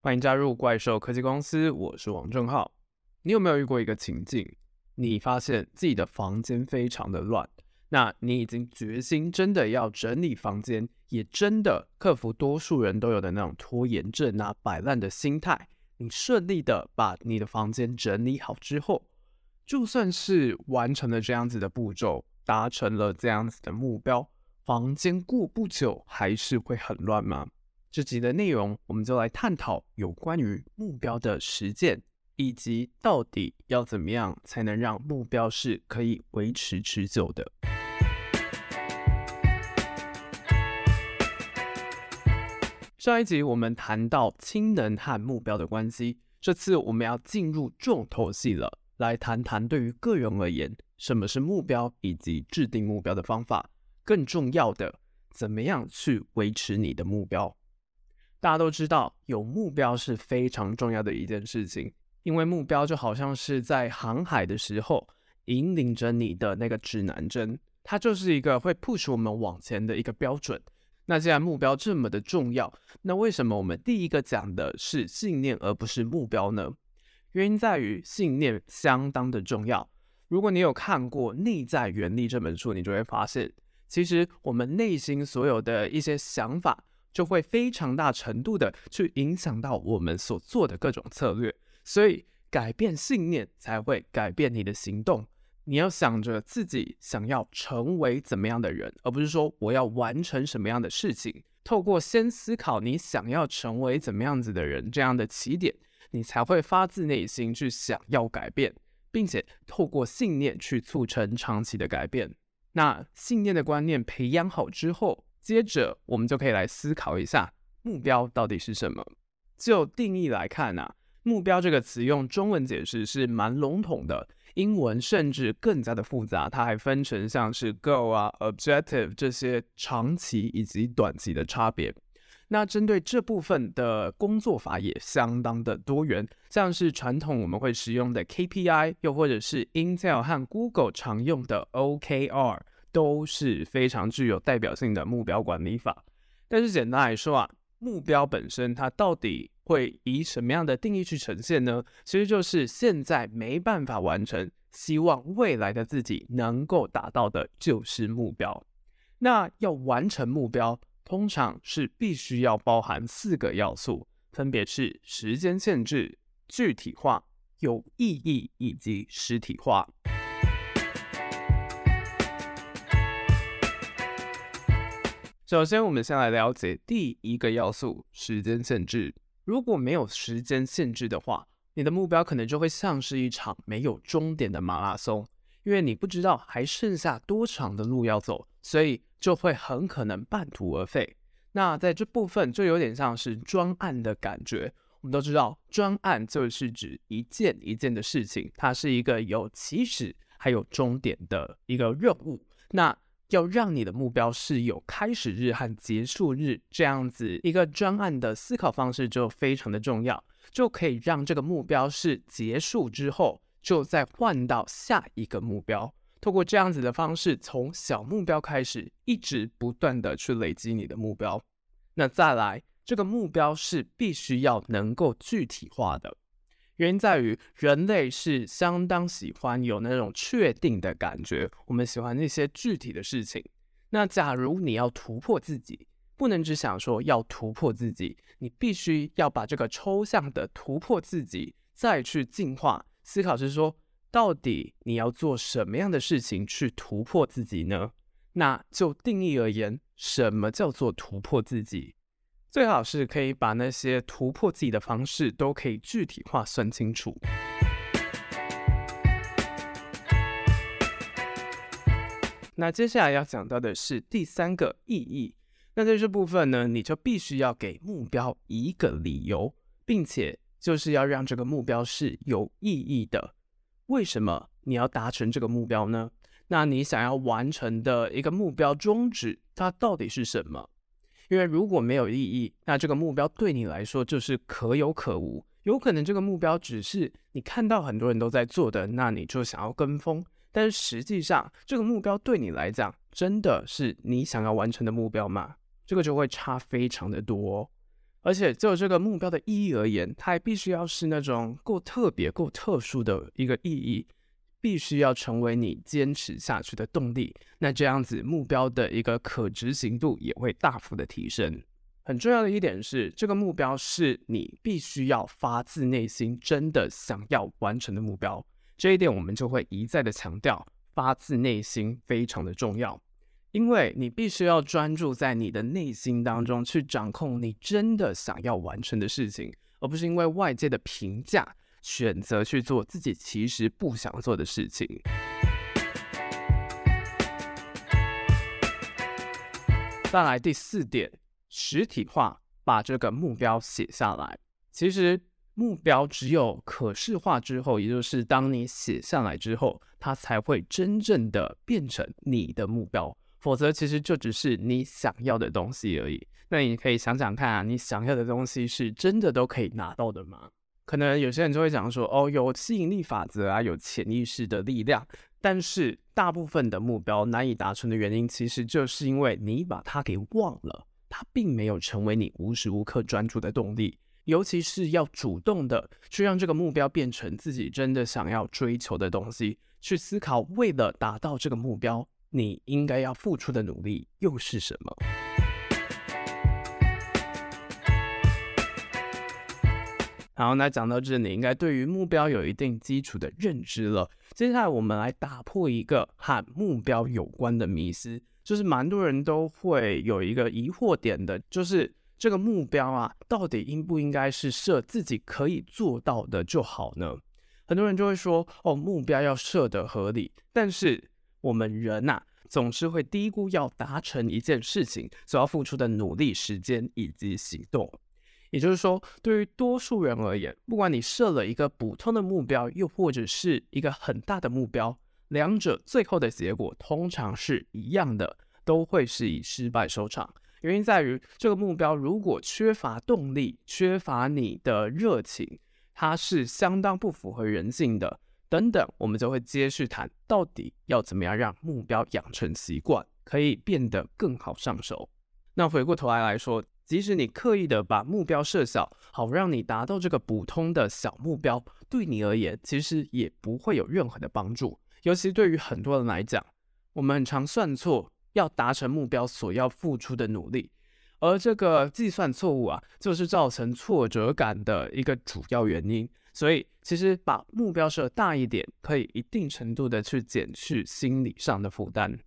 欢迎加入怪兽科技公司，我是王正浩。你有没有遇过一个情境？你发现自己的房间非常的乱，那你已经决心真的要整理房间，也真的克服多数人都有的那种拖延症啊、摆烂的心态。你顺利的把你的房间整理好之后，就算是完成了这样子的步骤，达成了这样子的目标，房间过不久还是会很乱吗？这集的内容，我们就来探讨有关于目标的实践，以及到底要怎么样才能让目标是可以维持持久的。上一集我们谈到氢能和目标的关系，这次我们要进入重头戏了，来谈谈对于个人而言，什么是目标，以及制定目标的方法，更重要的，怎么样去维持你的目标。大家都知道，有目标是非常重要的一件事情，因为目标就好像是在航海的时候引领着你的那个指南针，它就是一个会 push 我们往前的一个标准。那既然目标这么的重要，那为什么我们第一个讲的是信念而不是目标呢？原因在于信念相当的重要。如果你有看过《内在原力》这本书，你就会发现，其实我们内心所有的一些想法。就会非常大程度的去影响到我们所做的各种策略，所以改变信念才会改变你的行动。你要想着自己想要成为怎么样的人，而不是说我要完成什么样的事情。透过先思考你想要成为怎么样子的人这样的起点，你才会发自内心去想要改变，并且透过信念去促成长期的改变。那信念的观念培养好之后，接着，我们就可以来思考一下目标到底是什么。就定义来看呢、啊，目标这个词用中文解释是蛮笼统的，英文甚至更加的复杂，它还分成像是 goal 啊、objective 这些长期以及短期的差别。那针对这部分的工作法也相当的多元，像是传统我们会使用的 KPI，又或者是 Intel 和 Google 常用的 OKR。都是非常具有代表性的目标管理法，但是简单来说啊，目标本身它到底会以什么样的定义去呈现呢？其实就是现在没办法完成，希望未来的自己能够达到的就是目标。那要完成目标，通常是必须要包含四个要素，分别是时间限制、具体化、有意义以及实体化。首先，我们先来了解第一个要素：时间限制。如果没有时间限制的话，你的目标可能就会像是一场没有终点的马拉松，因为你不知道还剩下多长的路要走，所以就会很可能半途而废。那在这部分就有点像是专案的感觉。我们都知道，专案就是指一件一件的事情，它是一个有起始还有终点的一个任务。那要让你的目标是有开始日和结束日这样子一个专案的思考方式就非常的重要，就可以让这个目标是结束之后就再换到下一个目标。透过这样子的方式，从小目标开始，一直不断的去累积你的目标。那再来，这个目标是必须要能够具体化的。原因在于，人类是相当喜欢有那种确定的感觉，我们喜欢那些具体的事情。那假如你要突破自己，不能只想说要突破自己，你必须要把这个抽象的突破自己再去进化思考，是说到底你要做什么样的事情去突破自己呢？那就定义而言，什么叫做突破自己？最好是可以把那些突破自己的方式都可以具体化算清楚。那接下来要讲到的是第三个意义。那在这部分呢，你就必须要给目标一个理由，并且就是要让这个目标是有意义的。为什么你要达成这个目标呢？那你想要完成的一个目标宗旨，它到底是什么？因为如果没有意义，那这个目标对你来说就是可有可无。有可能这个目标只是你看到很多人都在做的，那你就想要跟风。但是实际上，这个目标对你来讲，真的是你想要完成的目标吗？这个就会差非常的多。而且就这个目标的意义而言，它还必须要是那种够特别、够特殊的一个意义，必须要成为你坚持下去的动力。那这样子，目标的一个可执行度也会大幅的提升。很重要的一点是，这个目标是你必须要发自内心真的想要完成的目标。这一点我们就会一再的强调，发自内心非常的重要，因为你必须要专注在你的内心当中去掌控你真的想要完成的事情，而不是因为外界的评价选择去做自己其实不想做的事情。再来第四点。实体化，把这个目标写下来。其实目标只有可视化之后，也就是当你写下来之后，它才会真正的变成你的目标。否则，其实就只是你想要的东西而已。那你可以想想看啊，你想要的东西是真的都可以拿到的吗？可能有些人就会讲说，哦，有吸引力法则啊，有潜意识的力量。但是大部分的目标难以达成的原因，其实就是因为你把它给忘了。它并没有成为你无时无刻专注的动力，尤其是要主动的去让这个目标变成自己真的想要追求的东西，去思考为了达到这个目标，你应该要付出的努力又是什么？好，那讲到这，你应该对于目标有一定基础的认知了。接下来，我们来打破一个和目标有关的迷思。就是蛮多人都会有一个疑惑点的，就是这个目标啊，到底应不应该是设自己可以做到的就好呢？很多人就会说，哦，目标要设得合理，但是我们人呐，总是会低估要达成一件事情所要付出的努力、时间以及行动。也就是说，对于多数人而言，不管你设了一个普通的目标，又或者是一个很大的目标。两者最后的结果通常是一样的，都会是以失败收场。原因在于，这个目标如果缺乏动力、缺乏你的热情，它是相当不符合人性的。等等，我们就会接续谈，到底要怎么样让目标养成习惯，可以变得更好上手。那回过头来来说，即使你刻意的把目标设小，好让你达到这个普通的小目标，对你而言其实也不会有任何的帮助。尤其对于很多人来讲，我们很常算错要达成目标所要付出的努力，而这个计算错误啊，就是造成挫折感的一个主要原因。所以，其实把目标设大一点，可以一定程度的去减去心理上的负担。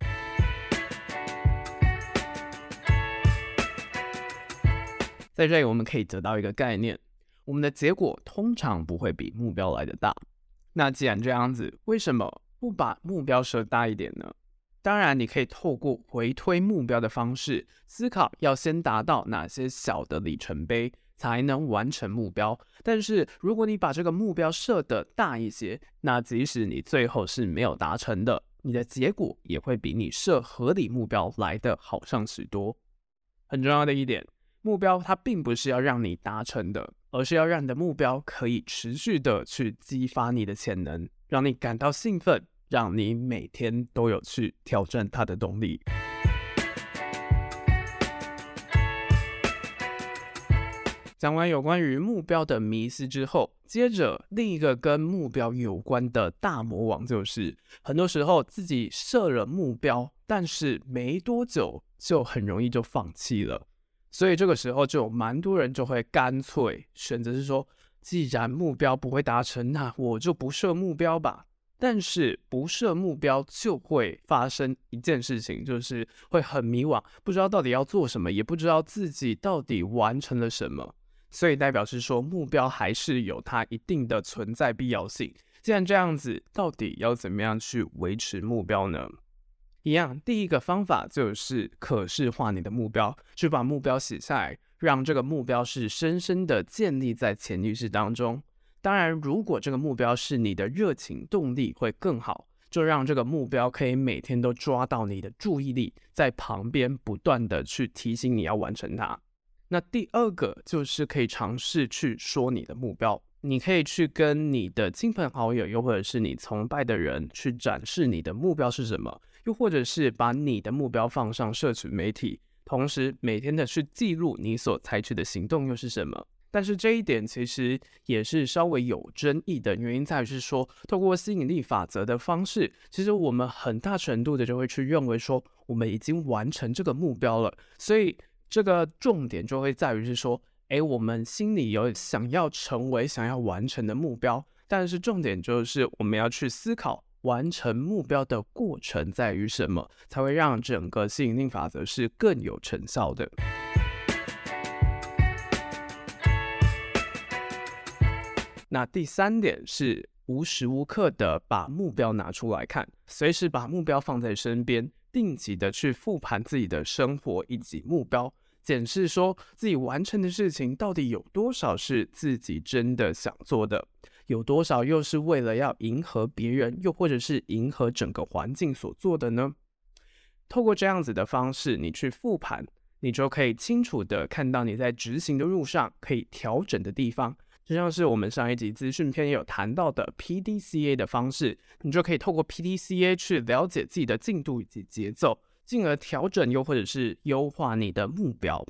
在这里，我们可以得到一个概念：我们的结果通常不会比目标来得大。那既然这样子，为什么不把目标设大一点呢？当然，你可以透过回推目标的方式思考，要先达到哪些小的里程碑才能完成目标。但是，如果你把这个目标设得大一些，那即使你最后是没有达成的，你的结果也会比你设合理目标来得好上许多。很重要的一点，目标它并不是要让你达成的，而是要让你的目标可以持续的去激发你的潜能，让你感到兴奋。让你每天都有去挑战它的动力。讲完有关于目标的迷思之后，接着另一个跟目标有关的大魔王就是，很多时候自己设了目标，但是没多久就很容易就放弃了。所以这个时候就有蛮多人就会干脆选择是说，既然目标不会达成，那我就不设目标吧。但是不设目标就会发生一件事情，就是会很迷惘，不知道到底要做什么，也不知道自己到底完成了什么。所以代表是说，目标还是有它一定的存在必要性。既然这样子，到底要怎么样去维持目标呢？一样，第一个方法就是可视化你的目标，去把目标写下来，让这个目标是深深的建立在潜意识当中。当然，如果这个目标是你的热情动力会更好，就让这个目标可以每天都抓到你的注意力，在旁边不断的去提醒你要完成它。那第二个就是可以尝试去说你的目标，你可以去跟你的亲朋好友，又或者是你崇拜的人去展示你的目标是什么，又或者是把你的目标放上社群媒体，同时每天的去记录你所采取的行动又是什么？但是这一点其实也是稍微有争议的原因，在于是说，透过吸引力法则的方式，其实我们很大程度的就会去认为说，我们已经完成这个目标了。所以这个重点就会在于是说，诶，我们心里有想要成为、想要完成的目标，但是重点就是我们要去思考完成目标的过程在于什么，才会让整个吸引力法则是更有成效的。那第三点是无时无刻的把目标拿出来看，随时把目标放在身边，定期的去复盘自己的生活以及目标，检视说自己完成的事情到底有多少是自己真的想做的，有多少又是为了要迎合别人，又或者是迎合整个环境所做的呢？透过这样子的方式，你去复盘，你就可以清楚的看到你在执行的路上可以调整的地方。就像是我们上一集资讯篇也有谈到的 PDCA 的方式，你就可以透过 PDCA 去了解自己的进度以及节奏，进而调整又或者是优化你的目标。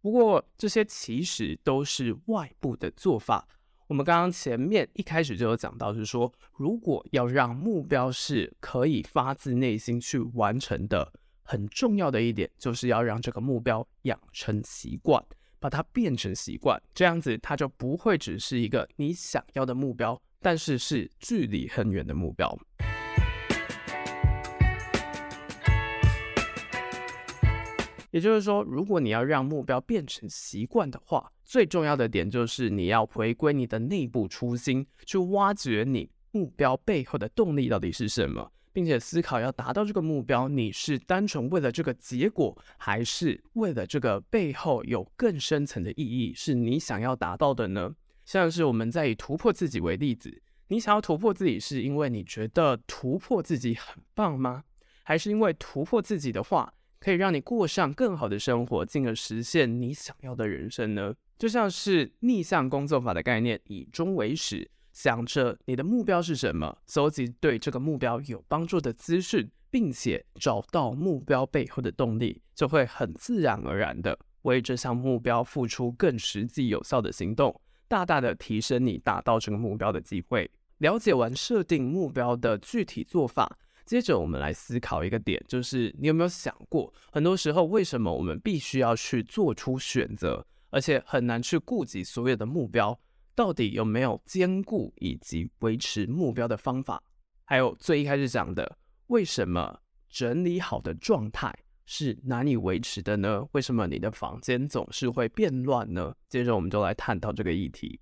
不过这些其实都是外部的做法。我们刚刚前面一开始就有讲到，是说如果要让目标是可以发自内心去完成的，很重要的一点就是要让这个目标养成习惯。把它变成习惯，这样子它就不会只是一个你想要的目标，但是是距离很远的目标。也就是说，如果你要让目标变成习惯的话，最重要的点就是你要回归你的内部初心，去挖掘你目标背后的动力到底是什么。并且思考要达到这个目标，你是单纯为了这个结果，还是为了这个背后有更深层的意义，是你想要达到的呢？像是我们在以突破自己为例子，你想要突破自己，是因为你觉得突破自己很棒吗？还是因为突破自己的话，可以让你过上更好的生活，进而实现你想要的人生呢？就像是逆向工作法的概念，以终为始。想着你的目标是什么，搜集对这个目标有帮助的资讯，并且找到目标背后的动力，就会很自然而然的为这项目标付出更实际有效的行动，大大的提升你达到这个目标的机会。了解完设定目标的具体做法，接着我们来思考一个点，就是你有没有想过，很多时候为什么我们必须要去做出选择，而且很难去顾及所有的目标？到底有没有兼顾以及维持目标的方法？还有最一开始讲的，为什么整理好的状态是难以维持的呢？为什么你的房间总是会变乱呢？接着我们就来探讨这个议题。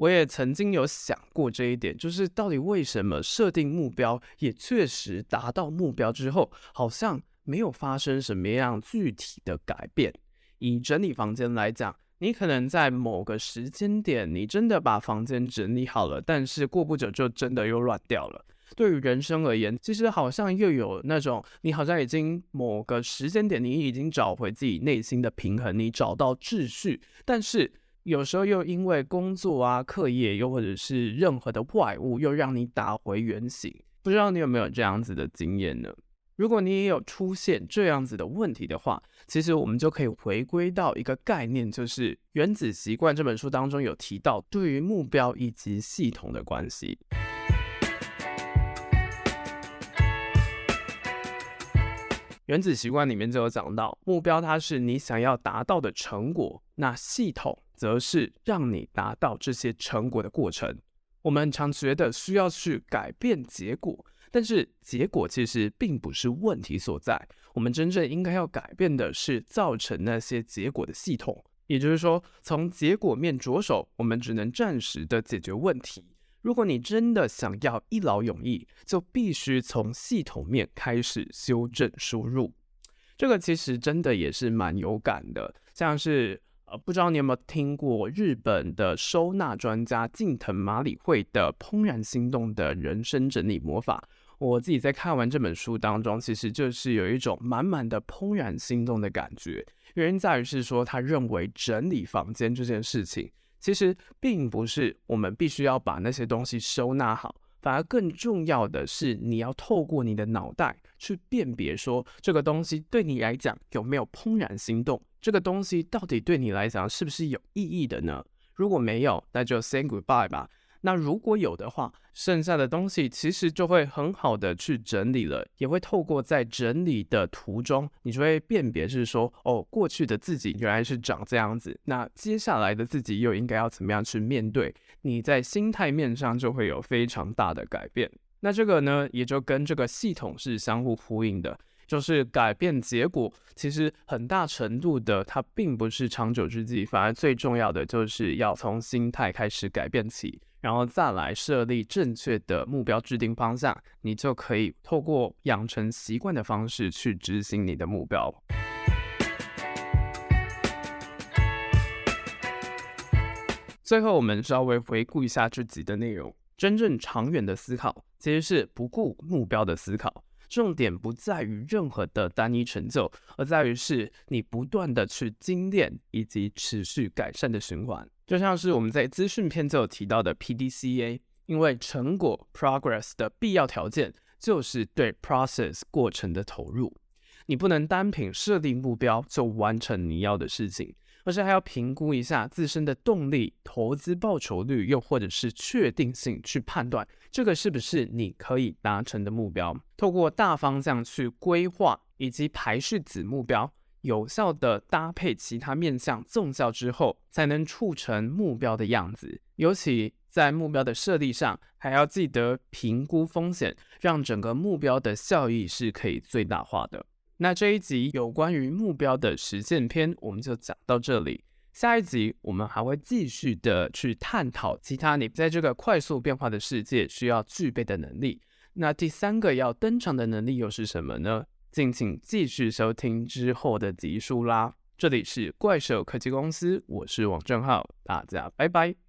我也曾经有想过这一点，就是到底为什么设定目标，也确实达到目标之后，好像。没有发生什么样具体的改变。以整理房间来讲，你可能在某个时间点，你真的把房间整理好了，但是过不久就真的又乱掉了。对于人生而言，其实好像又有那种，你好像已经某个时间点，你已经找回自己内心的平衡，你找到秩序，但是有时候又因为工作啊、课业，又或者是任何的外物，又让你打回原形。不知道你有没有这样子的经验呢？如果你也有出现这样子的问题的话，其实我们就可以回归到一个概念，就是《原子习惯》这本书当中有提到对于目标以及系统的关系。《原子习惯》里面就有讲到，目标它是你想要达到的成果，那系统则是让你达到这些成果的过程。我们常觉得需要去改变结果。但是结果其实并不是问题所在，我们真正应该要改变的是造成那些结果的系统。也就是说，从结果面着手，我们只能暂时的解决问题。如果你真的想要一劳永逸，就必须从系统面开始修正输入。这个其实真的也是蛮有感的，像是呃，不知道你有没有听过日本的收纳专家近藤麻里惠的《怦然心动的人生整理魔法》。我自己在看完这本书当中，其实就是有一种满满的怦然心动的感觉。原因在于是说，他认为整理房间这件事情，其实并不是我们必须要把那些东西收纳好，反而更重要的是，你要透过你的脑袋去辨别，说这个东西对你来讲有没有怦然心动，这个东西到底对你来讲是不是有意义的呢？如果没有，那就 say goodbye 吧。那如果有的话，剩下的东西其实就会很好的去整理了，也会透过在整理的途中，你就会辨别是说，哦，过去的自己原来是长这样子，那接下来的自己又应该要怎么样去面对？你在心态面上就会有非常大的改变。那这个呢，也就跟这个系统是相互呼应的。就是改变结果，其实很大程度的它并不是长久之计，反而最重要的就是要从心态开始改变起，然后再来设立正确的目标制定方向，你就可以透过养成习惯的方式去执行你的目标。最后，我们稍微回顾一下这集的内容，真正长远的思考其实是不顾目标的思考。重点不在于任何的单一成就，而在于是你不断的去精炼以及持续改善的循环。就像是我们在资讯片就有提到的 PDCA，因为成果 progress 的必要条件就是对 process 过程的投入。你不能单凭设定目标就完成你要的事情。而是还要评估一下自身的动力、投资报酬率，又或者是确定性，去判断这个是不是你可以达成的目标。透过大方向去规划以及排序子目标，有效的搭配其他面向综效之后，才能促成目标的样子。尤其在目标的设立上，还要记得评估风险，让整个目标的效益是可以最大化的。那这一集有关于目标的实践篇，我们就讲到这里。下一集我们还会继续的去探讨其他你在这个快速变化的世界需要具备的能力。那第三个要登场的能力又是什么呢？敬请继续收听之后的集数啦。这里是怪兽科技公司，我是王正浩，大家拜拜。